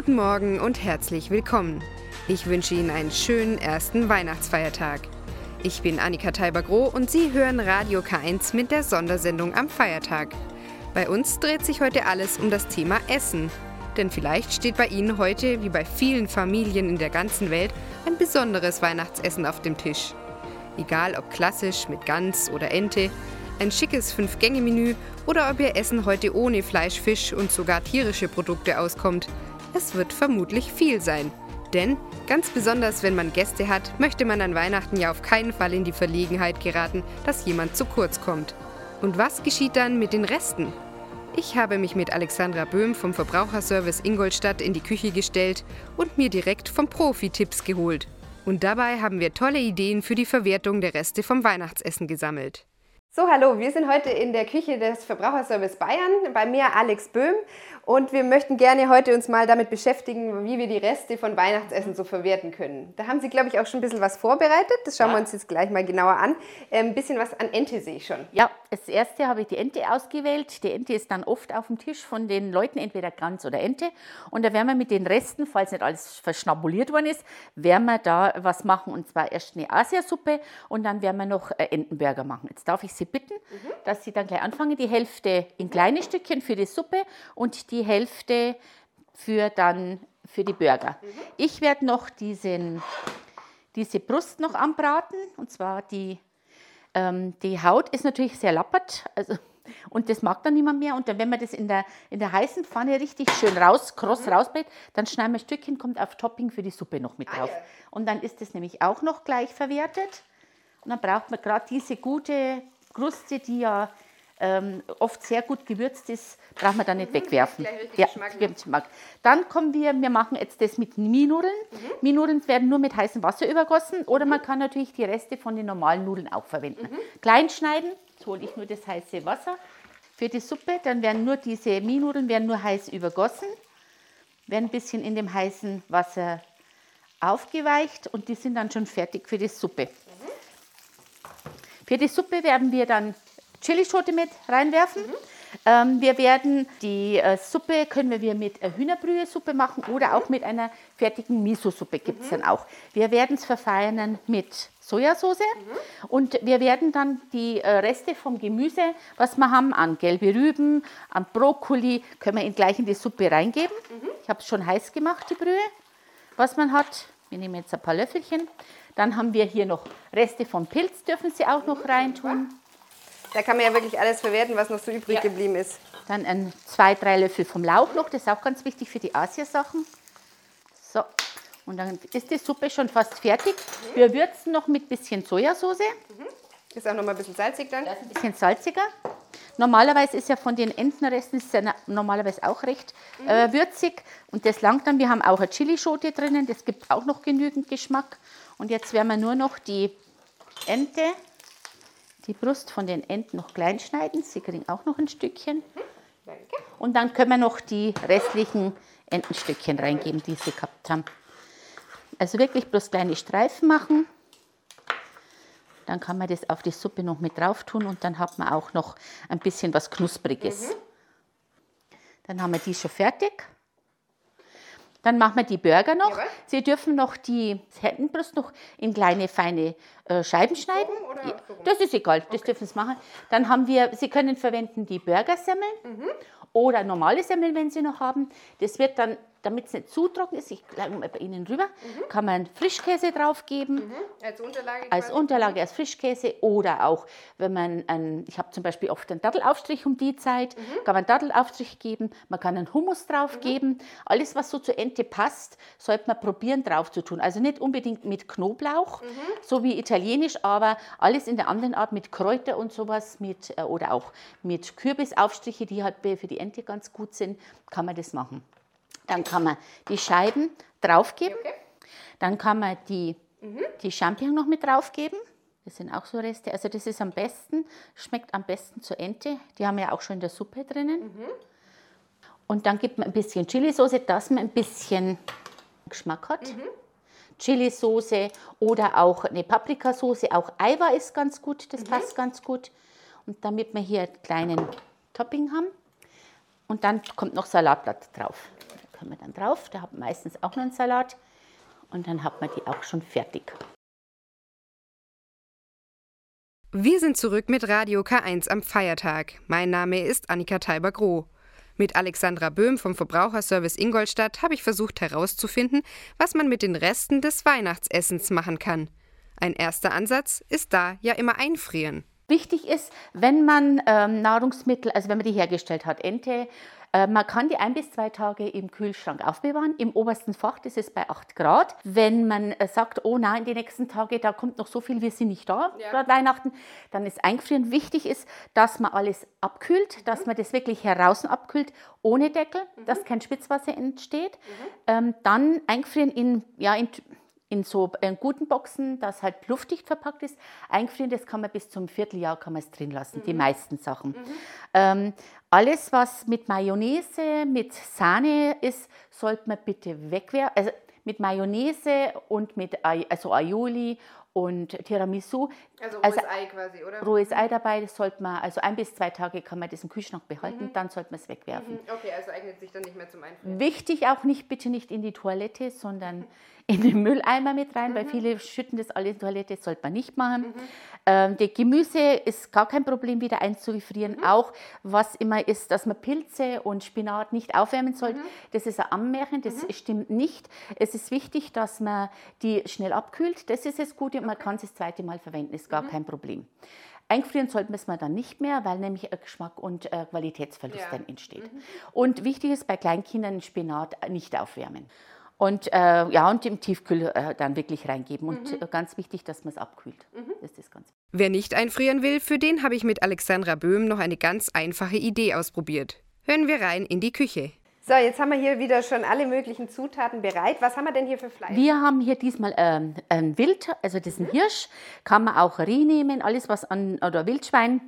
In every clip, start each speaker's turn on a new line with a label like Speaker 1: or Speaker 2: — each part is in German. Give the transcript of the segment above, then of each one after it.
Speaker 1: Guten Morgen und herzlich willkommen. Ich wünsche Ihnen einen schönen ersten Weihnachtsfeiertag. Ich bin Annika Teiber-Groh und Sie hören Radio K1 mit der Sondersendung am Feiertag. Bei uns dreht sich heute alles um das Thema Essen. Denn vielleicht steht bei Ihnen heute, wie bei vielen Familien in der ganzen Welt, ein besonderes Weihnachtsessen auf dem Tisch. Egal ob klassisch mit Gans oder Ente, ein schickes Fünf-Gänge-Menü oder ob Ihr Essen heute ohne Fleisch, Fisch und sogar tierische Produkte auskommt. Es wird vermutlich viel sein. Denn, ganz besonders wenn man Gäste hat, möchte man an Weihnachten ja auf keinen Fall in die Verlegenheit geraten, dass jemand zu kurz kommt. Und was geschieht dann mit den Resten? Ich habe mich mit Alexandra Böhm vom Verbraucherservice Ingolstadt in die Küche gestellt und mir direkt vom Profi Tipps geholt. Und dabei haben wir tolle Ideen für die Verwertung der Reste vom Weihnachtsessen gesammelt. So, hallo, wir sind heute in der Küche des Verbraucherservice Bayern, bei mir Alex Böhm und wir möchten gerne heute uns mal damit beschäftigen, wie wir die Reste von Weihnachtsessen so verwerten können. Da haben Sie, glaube ich, auch schon ein bisschen was vorbereitet. Das schauen ja. wir uns jetzt gleich mal genauer an. Ein ähm, bisschen was an Ente sehe ich schon.
Speaker 2: Ja, als erste habe ich die Ente ausgewählt. Die Ente ist dann oft auf dem Tisch von den Leuten, entweder Gans oder Ente. Und da werden wir mit den Resten, falls nicht alles verschnabuliert worden ist, werden wir da was machen. Und zwar erst eine Asiasuppe und dann werden wir noch äh, Entenburger machen. Jetzt darf ich Sie bitten, mhm. Dass Sie dann gleich anfangen, die Hälfte in kleine Stückchen für die Suppe und die Hälfte für dann für die Burger. Mhm. Ich werde noch diesen, diese Brust noch anbraten und zwar die, ähm, die Haut ist natürlich sehr lappert, also und das mag dann niemand mehr. Und dann, wenn man das in der, in der heißen Pfanne richtig schön raus, kross mhm. rausbrät, dann schneiden wir ein Stückchen, kommt auf Topping für die Suppe noch mit ah, drauf. Ah, ja. Und dann ist das nämlich auch noch gleich verwertet. Und dann braucht man gerade diese gute Kruste, die ja ähm, oft sehr gut gewürzt ist, braucht man dann nicht mhm, wegwerfen. Ja, Geschmack. Dann kommen wir, wir machen jetzt das mit Mienudeln. Mhm. Mienudeln werden nur mit heißem Wasser übergossen oder man kann natürlich die Reste von den normalen Nudeln auch verwenden. Mhm. Klein schneiden, jetzt hole ich nur das heiße Wasser für die Suppe, dann werden nur diese Mienudeln werden nur heiß übergossen, werden ein bisschen in dem heißen Wasser aufgeweicht und die sind dann schon fertig für die Suppe. Für die Suppe werden wir dann Chilischote mit reinwerfen. Mhm. Ähm, wir werden die äh, Suppe, können wir mit äh, Hühnerbrühe-Suppe machen oder auch mit einer fertigen Miso-Suppe gibt es mhm. dann auch. Wir werden es verfeinern mit Sojasauce mhm. und wir werden dann die äh, Reste vom Gemüse, was wir haben, an gelbe Rüben, an Brokkoli, können wir gleich in die Suppe reingeben. Mhm. Ich habe es schon heiß gemacht, die Brühe, was man hat. Wir nehmen jetzt ein paar Löffelchen. Dann haben wir hier noch Reste vom Pilz, dürfen Sie auch noch reintun.
Speaker 1: Da kann man ja wirklich alles verwerten, was noch so übrig ja. geblieben ist.
Speaker 2: Dann ein, zwei, drei Löffel vom Lauch noch, das ist auch ganz wichtig für die Asiasachen. So, und dann ist die Suppe schon fast fertig. Mhm. Wir würzen noch mit ein bisschen Sojasauce. Mhm.
Speaker 1: Ist auch noch mal ein bisschen salzig dann?
Speaker 2: Das ist ein bisschen salziger. Normalerweise ist ja von den Entenresten ist ja normalerweise auch recht mhm. äh, würzig und das langt dann. Wir haben auch eine Chilischote drinnen, das gibt auch noch genügend Geschmack. Und jetzt werden wir nur noch die Ente die Brust von den Enten noch klein schneiden. Sie kriegen auch noch ein Stückchen. Und dann können wir noch die restlichen Entenstückchen reingeben, die sie gehabt haben. Also wirklich bloß kleine Streifen machen. Dann kann man das auf die Suppe noch mit drauf tun und dann hat man auch noch ein bisschen was Knuspriges. Mhm. Dann haben wir die schon fertig. Dann machen wir die Burger noch. Jawohl. Sie dürfen noch die Entenbrust noch in kleine, feine äh, Scheiben schneiden. Ja, das ist egal, das okay. dürfen Sie machen. Dann haben wir, Sie können verwenden die Burgersemmeln mhm. oder normale Semmeln, wenn Sie noch haben. Das wird dann damit es nicht zu trocken ist, ich lege mal bei Ihnen rüber, mhm. kann man Frischkäse drauf geben. Mhm.
Speaker 1: Als Unterlage?
Speaker 2: Als quasi. Unterlage, als Frischkäse. Oder auch, wenn man, ein, ich habe zum Beispiel oft einen Dattelaufstrich um die Zeit, mhm. kann man einen Dattelaufstrich geben, man kann einen Hummus drauf mhm. geben. Alles, was so zur Ente passt, sollte man probieren drauf zu tun. Also nicht unbedingt mit Knoblauch, mhm. so wie italienisch, aber alles in der anderen Art mit Kräuter und sowas, mit, äh, oder auch mit Kürbisaufstriche, die halt für die Ente ganz gut sind, kann man das machen. Dann kann man die Scheiben draufgeben. Okay. Dann kann man die, mhm. die Champignon noch mit draufgeben. Das sind auch so Reste. Also das ist am besten, schmeckt am besten zur Ente. Die haben wir ja auch schon in der Suppe drinnen. Mhm. Und dann gibt man ein bisschen Chilisauce, dass man ein bisschen Geschmack hat. Mhm. Chilisauce oder auch eine Paprikasauce. Auch Eiwa ist ganz gut, das mhm. passt ganz gut. Und damit wir hier einen kleinen Topping haben. Und dann kommt noch Salatblatt drauf können wir dann drauf. Da hat man meistens auch noch einen Salat. Und dann hat man die auch schon fertig.
Speaker 1: Wir sind zurück mit Radio K1 am Feiertag. Mein Name ist Annika Teiber-Groh. Mit Alexandra Böhm vom Verbraucherservice Ingolstadt habe ich versucht herauszufinden, was man mit den Resten des Weihnachtsessens machen kann. Ein erster Ansatz ist da ja immer einfrieren.
Speaker 2: Wichtig ist, wenn man ähm, Nahrungsmittel, also wenn man die hergestellt hat, Ente, äh, man kann die ein bis zwei Tage im Kühlschrank aufbewahren. Im obersten Fach, das ist bei 8 Grad. Wenn man äh, sagt, oh nein, die nächsten Tage, da kommt noch so viel, wir sind nicht da, ja. gerade Weihnachten, dann ist Eingefrieren. Wichtig ist, dass man alles abkühlt, dass man das wirklich heraus abkühlt, ohne Deckel, mhm. dass kein Spitzwasser entsteht. Mhm. Ähm, dann eingefrieren in, ja, in in so in guten Boxen, das halt luftdicht verpackt ist. Eingefrieren, das kann man bis zum Vierteljahr kann man es drin lassen, mhm. die meisten Sachen. Mhm. Ähm, alles, was mit Mayonnaise, mit Sahne ist, sollte man bitte wegwerfen. Also mit Mayonnaise und mit also Aioli und Tiramisu.
Speaker 1: Also rohes also, Ei quasi, oder?
Speaker 2: Rohes Ei dabei, das sollte man, also ein bis zwei Tage kann man das im Kühlschrank behalten, mhm. dann sollte man es wegwerfen. Mhm.
Speaker 1: Okay, also eignet sich dann nicht mehr zum Einfrieren.
Speaker 2: Wichtig auch nicht, bitte nicht in die Toilette, sondern in den Mülleimer mit rein, mhm. weil viele schütten das alles in die Toilette, das sollte man nicht machen. Mhm. Ähm, die Gemüse ist gar kein Problem, wieder einzufrieren. Mhm. Auch was immer ist, dass man Pilze und Spinat nicht aufwärmen sollte. Mhm. Das ist ein Ammärchen, das mhm. stimmt nicht. Es ist wichtig, dass man die schnell abkühlt. Das ist das Gute und man kann es das zweite Mal verwenden, ist gar mhm. kein Problem. Einfrieren sollten wir dann nicht mehr, weil nämlich Geschmack und äh, Qualitätsverlust ja. dann entsteht. Und wichtig ist bei Kleinkindern Spinat nicht aufwärmen und äh, ja und im Tiefkühl äh, dann wirklich reingeben und mhm. ganz wichtig, dass man es abkühlt. Mhm.
Speaker 1: Das ist ganz Wer nicht einfrieren will, für den habe ich mit Alexandra Böhm noch eine ganz einfache Idee ausprobiert. Hören wir rein in die Küche. So, jetzt haben wir hier wieder schon alle möglichen Zutaten bereit. Was haben wir denn hier für Fleisch?
Speaker 2: Wir haben hier diesmal ähm, ein Wild, also das ist ein mhm. Hirsch, kann man auch Reh nehmen, alles was an oder Wildschwein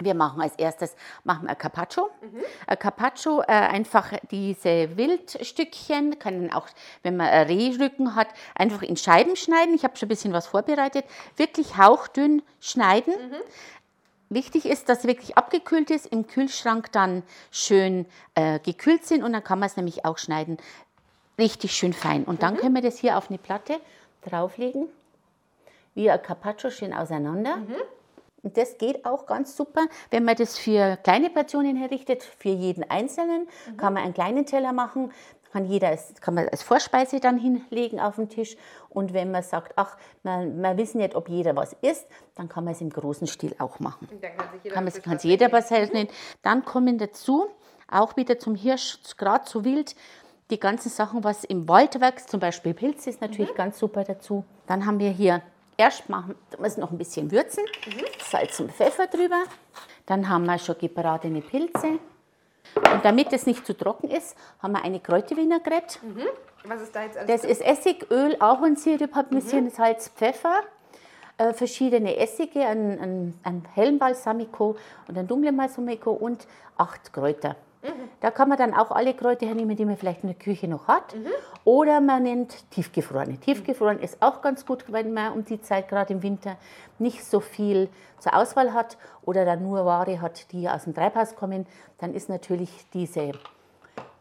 Speaker 2: wir machen als erstes machen wir ein Carpaccio. Mhm. Ein Carpaccio, äh, einfach diese Wildstückchen, kann auch, wenn man Rehrücken hat, einfach in Scheiben schneiden. Ich habe schon ein bisschen was vorbereitet. Wirklich hauchdünn schneiden. Mhm. Wichtig ist, dass es wirklich abgekühlt ist, im Kühlschrank dann schön äh, gekühlt sind und dann kann man es nämlich auch schneiden. Richtig schön fein. Und dann mhm. können wir das hier auf eine Platte drauflegen, wie ein Carpaccio schön auseinander. Mhm. Und das geht auch ganz super, wenn man das für kleine Portionen herrichtet, für jeden Einzelnen. Mhm. Kann man einen kleinen Teller machen, kann, jeder, kann man als Vorspeise dann hinlegen auf den Tisch. Und wenn man sagt, ach, man, man wissen nicht, ob jeder was isst, dann kann man es im großen Stil auch machen. dann kann sich jeder, kann man, kann sich jeder was helfen. Dann kommen dazu, auch wieder zum Hirsch, gerade zu wild, die ganzen Sachen, was im Wald wächst, zum Beispiel Pilze ist natürlich mhm. ganz super dazu. Dann haben wir hier Erst machen wir noch ein bisschen würzen, mhm. Salz und Pfeffer drüber. Dann haben wir schon gebratene Pilze. Und damit es nicht zu trocken ist, haben wir eine Kräutervinaigrette. Mhm.
Speaker 1: Was ist da jetzt alles?
Speaker 2: Das drin? ist Essig, Öl, Ahornsirup, ein bisschen mhm. Salz, Pfeffer, äh, verschiedene Essige, ein, ein, ein hellen Balsamico und ein dunklen Balsamico und acht Kräuter. Da kann man dann auch alle Kräuter hernehmen, die man vielleicht in der Küche noch hat. Mhm. Oder man nimmt tiefgefrorene. Tiefgefroren mhm. ist auch ganz gut, wenn man um die Zeit, gerade im Winter, nicht so viel zur Auswahl hat oder dann nur Ware hat, die aus dem Treibhaus kommen. Dann ist natürlich diese,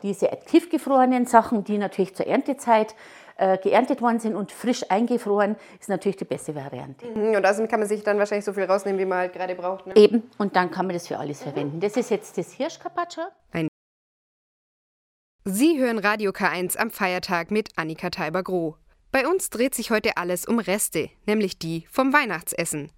Speaker 2: diese tiefgefrorenen Sachen, die natürlich zur Erntezeit äh, geerntet worden sind und frisch eingefroren, ist natürlich die beste Variante.
Speaker 1: Mhm, und außerdem kann man sich dann wahrscheinlich so viel rausnehmen, wie man halt gerade braucht.
Speaker 2: Ne? Eben, und dann kann man das für alles mhm. verwenden. Das ist jetzt das Hirschcarpaccio.
Speaker 1: Sie hören Radio K1 am Feiertag mit Annika Teiber-Groh. Bei uns dreht sich heute alles um Reste, nämlich die vom Weihnachtsessen.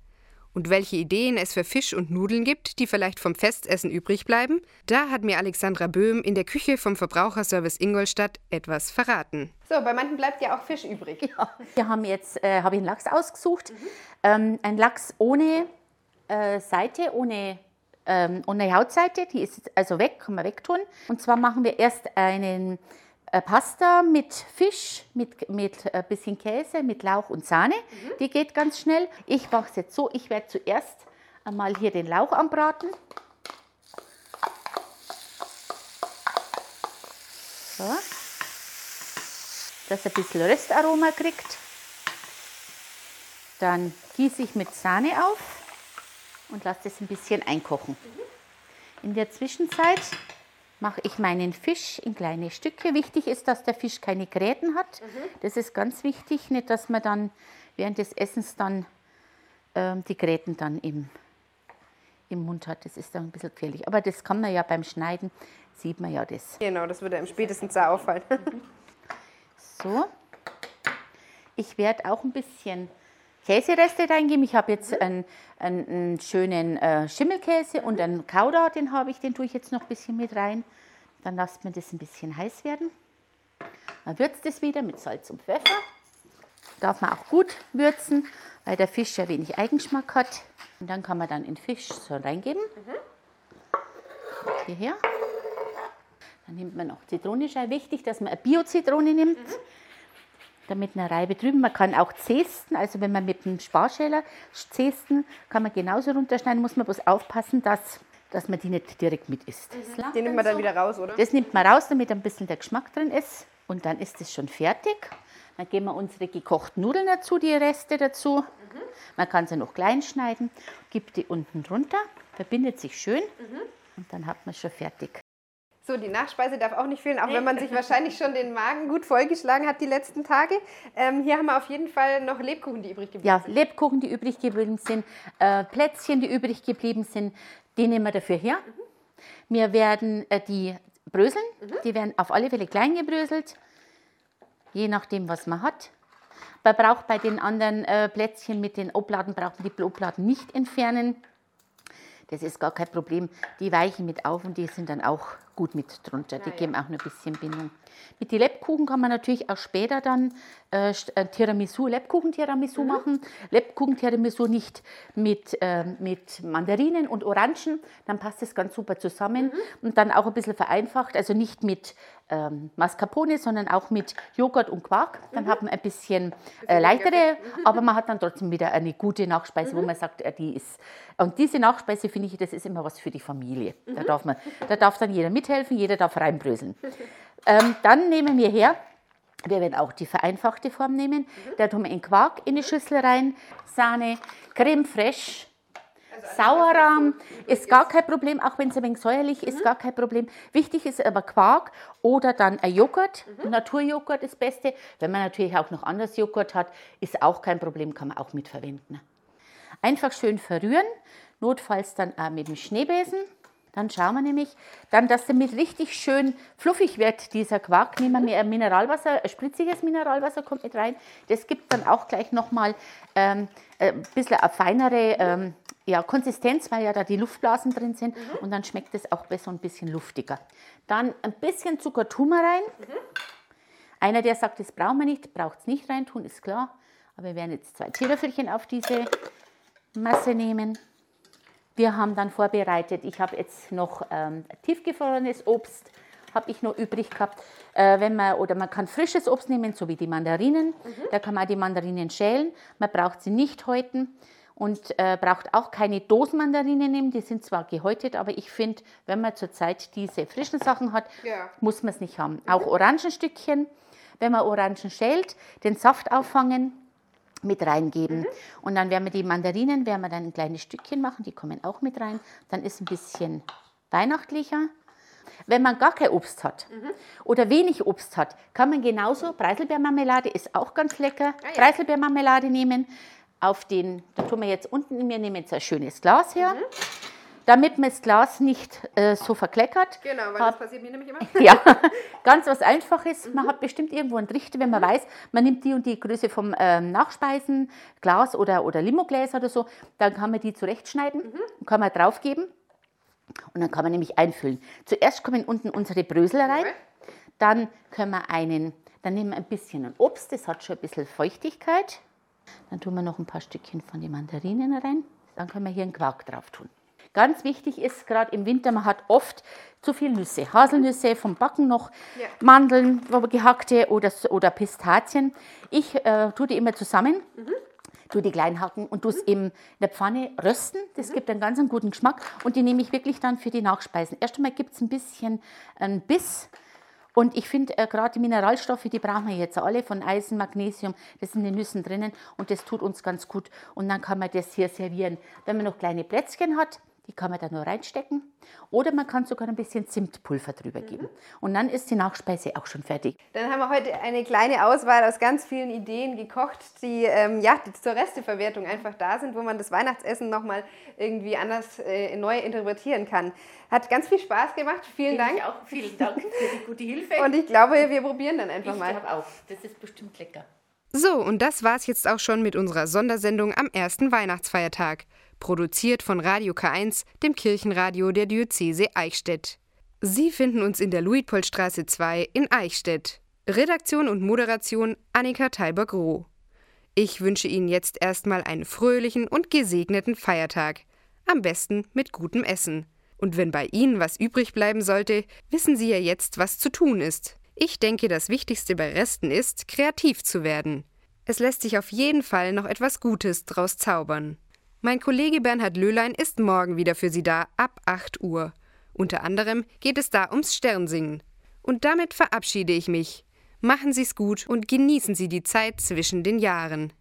Speaker 1: Und welche Ideen es für Fisch und Nudeln gibt, die vielleicht vom Festessen übrig bleiben, da hat mir Alexandra Böhm in der Küche vom Verbraucherservice Ingolstadt etwas verraten. So, bei manchen bleibt ja auch Fisch übrig. Ja.
Speaker 2: Wir haben jetzt äh, habe ich einen Lachs ausgesucht. Mhm. Ähm, ein Lachs ohne äh, Seite, ohne, ähm, ohne Hautseite, die ist also weg, kann man wegtun. Und zwar machen wir erst einen Pasta mit Fisch, mit, mit ein äh, bisschen Käse, mit Lauch und Sahne. Mhm. Die geht ganz schnell. Ich mache es jetzt so, ich werde zuerst einmal hier den Lauch anbraten. So. Dass er ein bisschen Röstaroma kriegt. Dann gieße ich mit Sahne auf und lasse es ein bisschen einkochen. Mhm. In der Zwischenzeit mache ich meinen Fisch in kleine Stücke. Wichtig ist, dass der Fisch keine Gräten hat. Das ist ganz wichtig, nicht, dass man dann während des Essens dann ähm, die Gräten dann im, im Mund hat. Das ist dann ein bisschen gefährlich. Aber das kann man ja beim Schneiden, sieht man ja das.
Speaker 1: Genau, das würde einem spätestens da auffallen.
Speaker 2: So. Ich werde auch ein bisschen Käsereste reingeben. Ich habe jetzt einen, einen, einen schönen äh, Schimmelkäse und einen Kauder, den habe ich, den tue ich jetzt noch ein bisschen mit rein. Dann lasst man das ein bisschen heiß werden. Man würzt es wieder mit Salz und Pfeffer. Darf man auch gut würzen, weil der Fisch ja wenig Eigenschmack hat. Und dann kann man dann den Fisch so reingeben. Hierher. Dann nimmt man noch Zitronenscheibe. Wichtig, dass man eine Bio-Zitrone nimmt damit eine Reibe drüben. Man kann auch zesten, also wenn man mit dem Sparschäler zesten, kann man genauso runterschneiden, muss man bloß aufpassen, dass, dass man die nicht direkt mit isst.
Speaker 1: Mhm. Den nimmt man dann wieder raus, oder?
Speaker 2: Das nimmt man raus, damit ein bisschen der Geschmack drin ist. Und dann ist es schon fertig. Dann geben wir unsere gekochten Nudeln dazu, die Reste dazu. Mhm. Man kann sie noch klein schneiden, gibt die unten drunter, verbindet sich schön mhm. und dann hat man schon fertig.
Speaker 1: So, die Nachspeise darf auch nicht fehlen, auch wenn man sich wahrscheinlich schon den Magen gut vollgeschlagen hat die letzten Tage. Ähm, hier haben wir auf jeden Fall noch Lebkuchen, die übrig geblieben
Speaker 2: ja,
Speaker 1: sind.
Speaker 2: Ja, Lebkuchen, die übrig geblieben sind, äh, Plätzchen, die übrig geblieben sind, die nehmen wir dafür her. Mhm. Wir werden äh, die bröseln, mhm. die werden auf alle Fälle klein gebröselt, je nachdem, was man hat. Man braucht bei den anderen äh, Plätzchen mit den Obladen, braucht man die Obladen nicht entfernen. Das ist gar kein Problem. Die weichen mit auf und die sind dann auch gut mit drunter. Die ja, geben auch noch ein bisschen Bindung. Mit den Lebkuchen kann man natürlich auch später dann äh, äh Tiramisu, Lebkuchen-Tiramisu mhm. machen. Lebkuchen-Tiramisu nicht mit, äh, mit Mandarinen und Orangen, dann passt das ganz super zusammen. Mhm. Und dann auch ein bisschen vereinfacht, also nicht mit ähm, Mascarpone, sondern auch mit Joghurt und Quark. Dann mhm. hat man ein bisschen äh, leichtere, mhm. aber man hat dann trotzdem wieder eine gute Nachspeise, wo mhm. man sagt, äh, die ist. Und diese Nachspeise finde ich, das ist immer was für die Familie. Da, mhm. darf man, da darf dann jeder mithelfen, jeder darf reinbröseln. Ähm, dann nehmen wir her, wir werden auch die vereinfachte Form nehmen. Da tun wir in Quark in die Schüssel rein, Sahne, Creme fraiche, also Sauerrahm ist gar kein Problem, auch wenn es ein wenig säuerlich ist, mhm. gar kein Problem. Wichtig ist aber Quark oder dann ein Joghurt. Mhm. Naturjoghurt ist das Beste. Wenn man natürlich auch noch anderes Joghurt hat, ist auch kein Problem, kann man auch mitverwenden. Einfach schön verrühren, notfalls dann auch mit dem Schneebesen. Dann schauen wir nämlich, dann, dass damit richtig schön fluffig wird, dieser Quark. Nehmen wir Mineralwasser, spritziges Mineralwasser kommt mit rein. Das gibt dann auch gleich nochmal ähm, ein bisschen eine feinere ähm, ja, Konsistenz, weil ja da die Luftblasen drin sind. Mhm. Und dann schmeckt es auch besser ein bisschen luftiger. Dann ein bisschen Zucker tun wir rein. Mhm. Einer, der sagt, das brauchen wir nicht, braucht es nicht reintun, ist klar. Aber wir werden jetzt zwei Teelöffelchen auf diese Masse nehmen. Wir haben dann vorbereitet, ich habe jetzt noch ähm, tiefgefrorenes Obst, habe ich noch übrig gehabt. Äh, wenn man, oder man kann frisches Obst nehmen, so wie die Mandarinen. Mhm. Da kann man die Mandarinen schälen. Man braucht sie nicht häuten und äh, braucht auch keine Dosenmandarinen nehmen. Die sind zwar gehäutet, aber ich finde, wenn man zurzeit diese frischen Sachen hat, ja. muss man es nicht haben. Mhm. Auch Orangenstückchen. Wenn man Orangen schält, den Saft auffangen, mit reingeben. Mhm. Und dann werden wir die Mandarinen, werden wir dann ein kleines Stückchen machen, die kommen auch mit rein. Dann ist ein bisschen weihnachtlicher. Wenn man gar kein Obst hat mhm. oder wenig Obst hat, kann man genauso, Preiselbeermarmelade ist auch ganz lecker, ah, ja. Preiselbeermarmelade nehmen. Auf den, da tun wir jetzt unten, wir nehmen jetzt ein schönes Glas her. Mhm damit man das Glas nicht äh, so verkleckert.
Speaker 1: Genau, weil hab, das passiert mir nämlich immer.
Speaker 2: ja, ganz was Einfaches. Mhm. Man hat bestimmt irgendwo einen Trichter, wenn man mhm. weiß, man nimmt die und die Größe vom ähm, Nachspeisen, Glas oder, oder Limogläser oder so, dann kann man die zurechtschneiden mhm. und kann man draufgeben. Und dann kann man nämlich einfüllen. Zuerst kommen unten unsere Brösel rein, dann können wir einen, dann nehmen wir ein bisschen Obst, das hat schon ein bisschen Feuchtigkeit. Dann tun wir noch ein paar Stückchen von den Mandarinen rein. Dann können wir hier einen Quark drauf tun. Ganz wichtig ist gerade im Winter, man hat oft zu viel Nüsse. Haselnüsse vom Backen noch, ja. Mandeln, gehackte oder, oder Pistazien. Ich äh, tue die immer zusammen. Mhm tue die klein hacken und tue es mhm. in der Pfanne rösten. Das mhm. gibt einen ganz einen guten Geschmack und die nehme ich wirklich dann für die Nachspeisen. Erst einmal gibt es ein bisschen einen Biss und ich finde äh, gerade die Mineralstoffe, die brauchen wir jetzt alle von Eisen, Magnesium, das sind in den Nüssen drinnen und das tut uns ganz gut und dann kann man das hier servieren. Wenn man noch kleine Plätzchen hat, Die kann man da nur reinstecken. Oder man kann sogar ein bisschen Zimtpulver drüber geben. Und dann ist die Nachspeise auch schon fertig.
Speaker 1: Dann haben wir heute eine kleine Auswahl aus ganz vielen Ideen gekocht, die, ähm, ja, die zur Resteverwertung einfach da sind, wo man das Weihnachtsessen nochmal irgendwie anders äh, neu interpretieren kann. Hat ganz viel Spaß gemacht. Vielen Dank.
Speaker 2: Ich auch. Vielen Dank für die gute Hilfe.
Speaker 1: Und ich glaube, wir probieren dann einfach
Speaker 2: ich
Speaker 1: mal.
Speaker 2: glaube auch. Das ist bestimmt lecker.
Speaker 1: So, und das war's jetzt auch schon mit unserer Sondersendung am ersten Weihnachtsfeiertag. Produziert von Radio K1, dem Kirchenradio der Diözese Eichstätt. Sie finden uns in der Luitpoldstraße 2 in Eichstätt. Redaktion und Moderation Annika Teiber-Groh. Ich wünsche Ihnen jetzt erstmal einen fröhlichen und gesegneten Feiertag. Am besten mit gutem Essen. Und wenn bei Ihnen was übrig bleiben sollte, wissen Sie ja jetzt, was zu tun ist. Ich denke, das Wichtigste bei Resten ist, kreativ zu werden. Es lässt sich auf jeden Fall noch etwas Gutes draus zaubern. Mein Kollege Bernhard Löhlein ist morgen wieder für Sie da ab 8 Uhr. Unter anderem geht es da ums Sternsingen. Und damit verabschiede ich mich. Machen Sie's gut und genießen Sie die Zeit zwischen den Jahren.